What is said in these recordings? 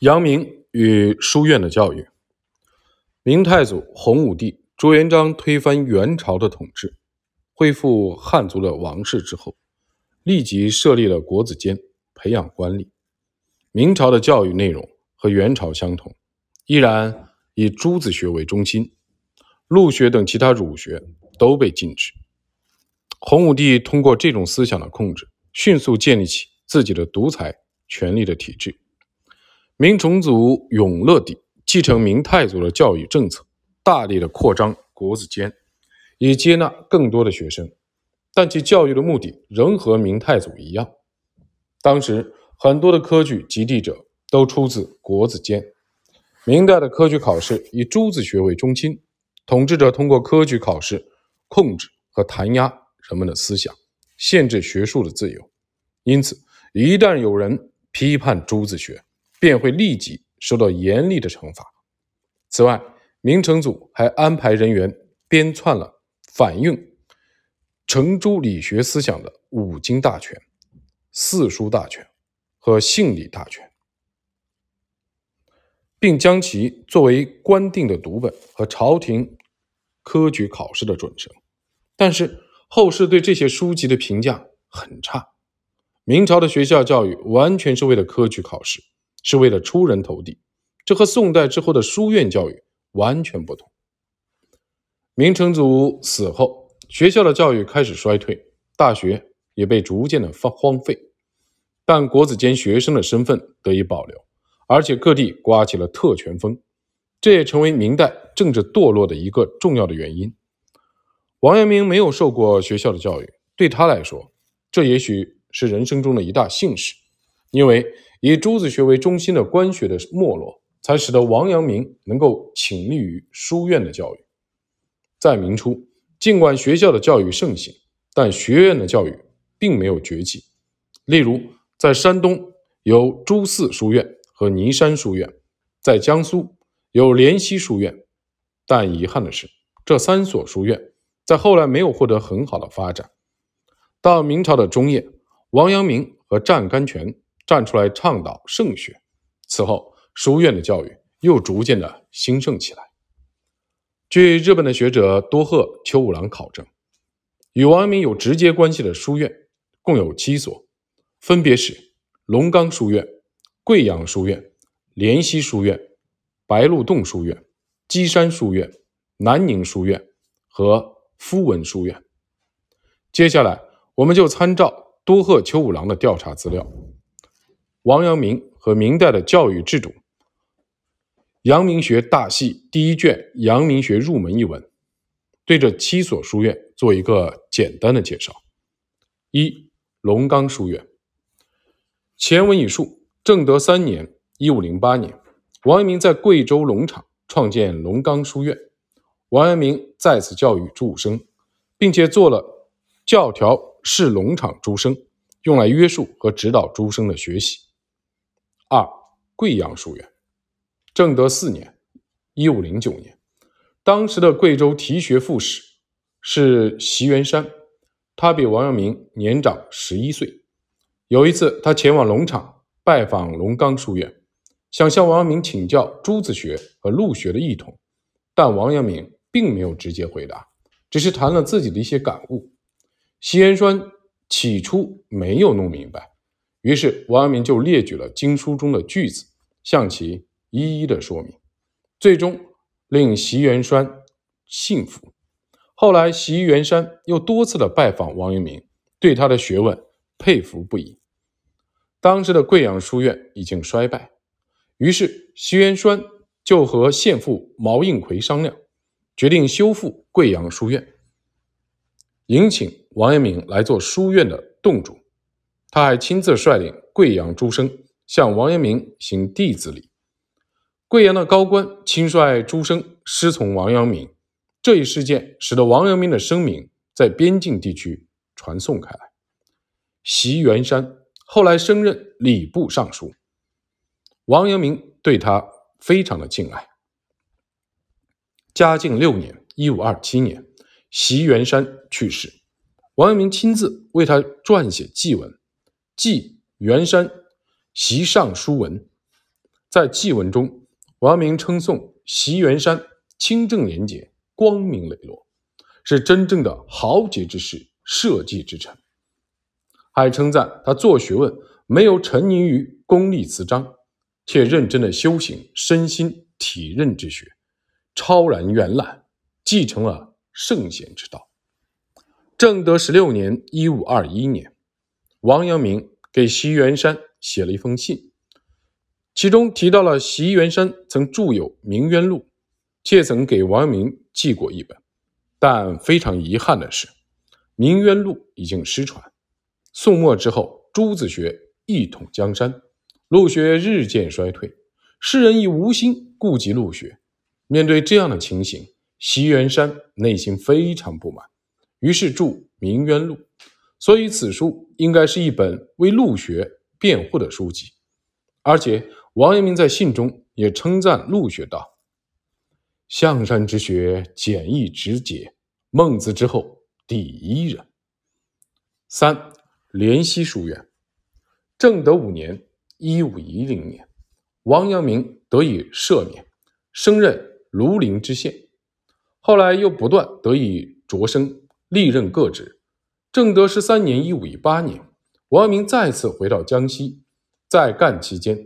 阳明与书院的教育。明太祖洪武帝朱元璋推翻元朝的统治，恢复汉族的王室之后，立即设立了国子监，培养官吏。明朝的教育内容和元朝相同，依然以朱子学为中心，陆学等其他儒学都被禁止。洪武帝通过这种思想的控制，迅速建立起自己的独裁权力的体制。明成祖永乐帝继承明太祖的教育政策，大力的扩张国子监，以接纳更多的学生，但其教育的目的仍和明太祖一样。当时很多的科举及第者都出自国子监。明代的科举考试以朱子学为中心，统治者通过科举考试控制和弹压人们的思想，限制学术的自由。因此，一旦有人批判朱子学，便会立即受到严厉的惩罚。此外，明成祖还安排人员编纂了反映程朱理学思想的《五经大全》《四书大全》和《性理大全》，并将其作为官定的读本和朝廷科举考试的准绳。但是，后世对这些书籍的评价很差。明朝的学校教育完全是为了科举考试。是为了出人头地，这和宋代之后的书院教育完全不同。明成祖死后，学校的教育开始衰退，大学也被逐渐的荒荒废，但国子监学生的身份得以保留，而且各地刮起了特权风，这也成为明代政治堕落的一个重要的原因。王阳明没有受过学校的教育，对他来说，这也许是人生中的一大幸事，因为。以朱子学为中心的官学的没落，才使得王阳明能够倾力于书院的教育。在明初，尽管学校的教育盛行，但学院的教育并没有崛起。例如，在山东有朱四书院和尼山书院，在江苏有濂溪书院，但遗憾的是，这三所书院在后来没有获得很好的发展。到明朝的中叶，王阳明和湛甘泉。站出来倡导圣学，此后书院的教育又逐渐的兴盛起来。据日本的学者多贺秋五郎考证，与王阳明有直接关系的书院共有七所，分别是龙冈书院、贵阳书院、濂溪书院、白鹿洞书院、基山书院、南宁书院和夫文书院。接下来，我们就参照多贺秋五郎的调查资料。王阳明和明代的教育制度，《阳明学大系》第一卷《阳明学入门》一文，对这七所书院做一个简单的介绍。一、龙冈书院。前文已述，正德三年（一五零八年），王阳明在贵州龙场创建龙冈书院。王阳明在此教育诸生，并且做了教条示龙场诸生，用来约束和指导诸生的学习。二贵阳书院，正德四年（一五零九年），当时的贵州提学副使是席元山，他比王阳明年长十一岁。有一次，他前往龙场拜访龙冈书院，想向王阳明请教朱子学和陆学的异同，但王阳明并没有直接回答，只是谈了自己的一些感悟。席元山起初没有弄明白。于是王阳明就列举了经书中的句子，向其一一的说明，最终令席元山信服。后来席元山又多次的拜访王阳明，对他的学问佩服不已。当时的贵阳书院已经衰败，于是席元山就和县父毛应奎商量，决定修复贵阳书院，迎请王阳明来做书院的洞主。他还亲自率领贵阳诸生向王阳明行弟子礼。贵阳的高官亲率诸生师从王阳明，这一事件使得王阳明的声名在边境地区传颂开来。席元山后来升任礼部尚书，王阳明对他非常的敬爱。嘉靖六年（一五二七年），席元山去世，王阳明亲自为他撰写祭文。祭元山习尚书文，在祭文中，王明称颂习元山清正廉洁、光明磊落，是真正的豪杰之士、社稷之臣，还称赞他做学问没有沉溺于功利词章，且认真的修行身心体认之学，超然远览，继承了圣贤之道。正德十六年（一五二一年），王阳明给席元山写了一封信。其中提到了席元山曾著有《明渊录》，且曾给王阳明寄过一本，但非常遗憾的是，《明渊录》已经失传。宋末之后，朱子学一统江山，陆学日渐衰退，世人已无心顾及陆学。面对这样的情形，席元山内心非常不满，于是著《明渊录》。所以，此书应该是一本为陆学辩护的书籍，而且。王阳明在信中也称赞陆学道：“象山之学简易直洁，孟子之后第一人。”三莲溪书院，正德五年（一五一零年），王阳明得以赦免，升任庐陵知县。后来又不断得以擢升，历任各职。正德十三年（一五一八年），王阳明再次回到江西，在干期间。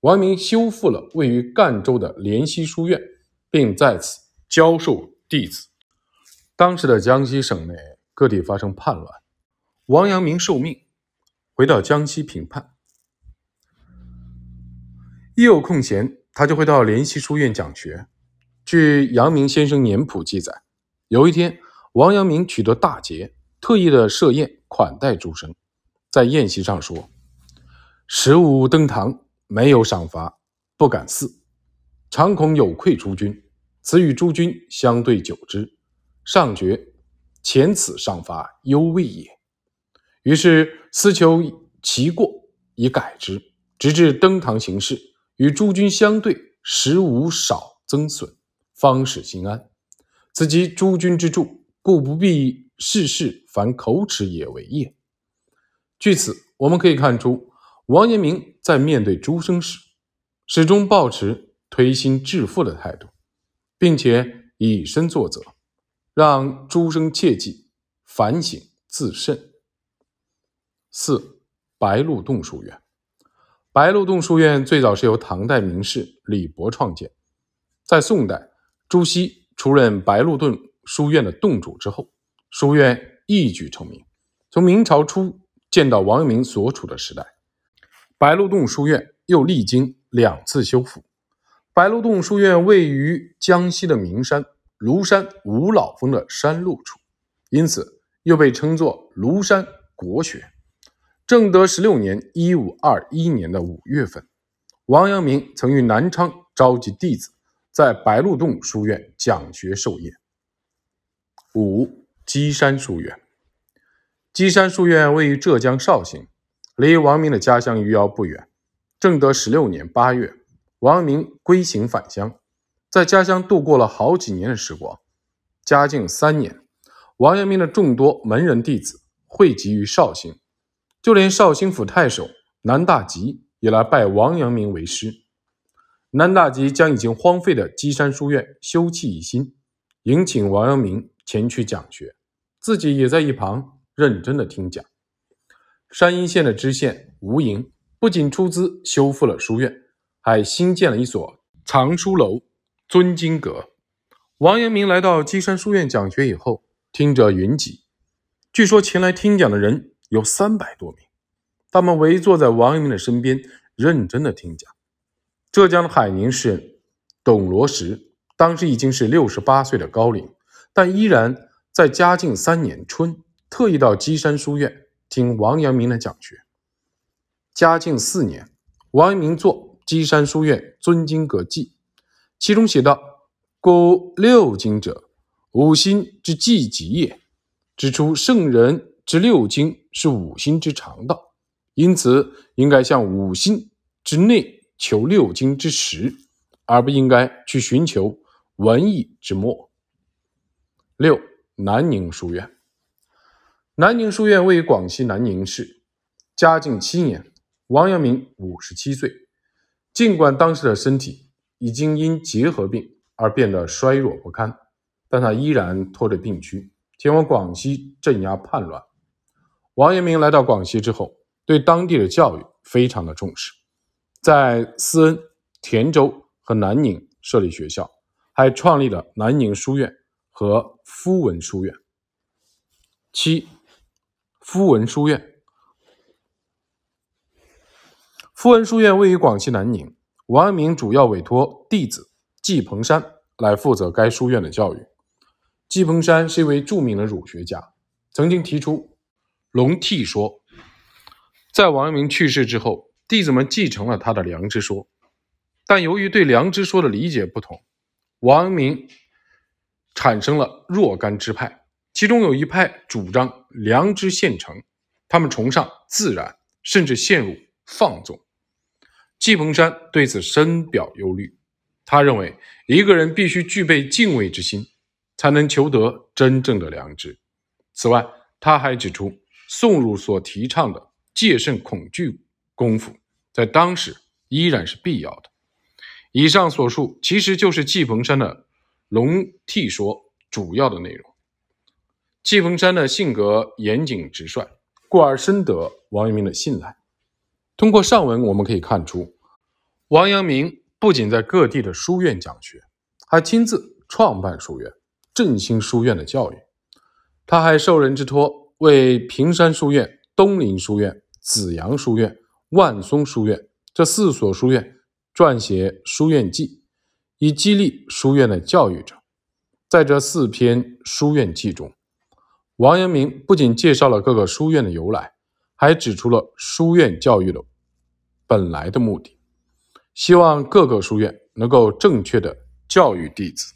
王阳明修复了位于赣州的濂溪书院，并在此教授弟子。当时的江西省内各地发生叛乱，王阳明受命回到江西平叛。一有空闲，他就会到濂溪书院讲学。据阳明先生年谱记载，有一天，王阳明取得大捷，特意的设宴款待诸生，在宴席上说：“十五登堂。”没有赏罚，不敢肆，常恐有愧诸君。此与诸君相对久之，上觉前此赏罚犹未也。于是思求其过，以改之，直至登堂行事，与诸君相对，实无少增损，方使心安。此即诸君之助，故不必事事凡口齿也为业。据此，我们可以看出。王阳明在面对诸生时，始终保持推心置腹的态度，并且以身作则，让诸生切记反省自慎。四白鹿洞书院，白鹿洞书院最早是由唐代名士李博创建，在宋代，朱熹出任白鹿洞书院的洞主之后，书院一举成名。从明朝初建到王阳明所处的时代。白鹿洞书院又历经两次修复。白鹿洞书院位于江西的名山庐山五老峰的山路处，因此又被称作庐山国学。正德十六年（一五二一年）的五月份，王阳明曾于南昌召集弟子，在白鹿洞书院讲学授业。五基山书院，基山书院位于浙江绍兴。离王明的家乡余姚不远。正德十六年八月，王阳明归行返乡，在家乡度过了好几年的时光。嘉靖三年，王阳明的众多门人弟子汇集于绍兴，就连绍兴府太守南大吉也来拜王阳明为师。南大吉将已经荒废的基山书院修葺一新，迎请王阳明前去讲学，自己也在一旁认真的听讲。山阴县的知县吴莹不仅出资修复了书院，还新建了一所藏书楼、尊经阁。王阳明来到基山书院讲学以后，听者云集。据说前来听讲的人有三百多名，他们围坐在王阳明的身边，认真的听讲。浙江的海宁市董罗石，当时已经是六十八岁的高龄，但依然在嘉靖三年春特意到基山书院。听王阳明的讲学。嘉靖四年，王阳明作《基山书院尊经阁记》，其中写道：“故六经者，五心之济极也。”指出圣人之六经是五心之常道，因此应该向五心之内求六经之实，而不应该去寻求文艺之末。六南宁书院。南宁书院位于广西南宁市。嘉靖七年，王阳明五十七岁，尽管当时的身体已经因结核病而变得衰弱不堪，但他依然拖着病躯前往广西镇压叛乱。王阳明来到广西之后，对当地的教育非常的重视，在思恩、田州和南宁设立学校，还创立了南宁书院和夫文书院。七，夫文书院。夫文书院位于广西南宁，王阳明主要委托弟子季鹏山来负责该书院的教育。季鹏山是一位著名的儒学家，曾经提出龙替说。在王阳明去世之后，弟子们继承了他的良知说，但由于对良知说的理解不同，王阳明产生了若干支派，其中有一派主张良知现成，他们崇尚自然，甚至陷入放纵。季鹏山对此深表忧虑。他认为，一个人必须具备敬畏之心，才能求得真正的良知。此外，他还指出，宋儒所提倡的戒慎恐惧功夫，在当时依然是必要的。以上所述，其实就是季鹏山的龙替说主要的内容。季逢山的性格严谨直率，故而深得王阳明的信赖。通过上文，我们可以看出，王阳明不仅在各地的书院讲学，还亲自创办书院，振兴书院的教育。他还受人之托，为平山书院、东林书院、紫阳书院、万松书院这四所书院撰写书院记，以激励书院的教育者。在这四篇书院记中，王阳明不仅介绍了各个书院的由来，还指出了书院教育的。本来的目的，希望各个书院能够正确的教育弟子。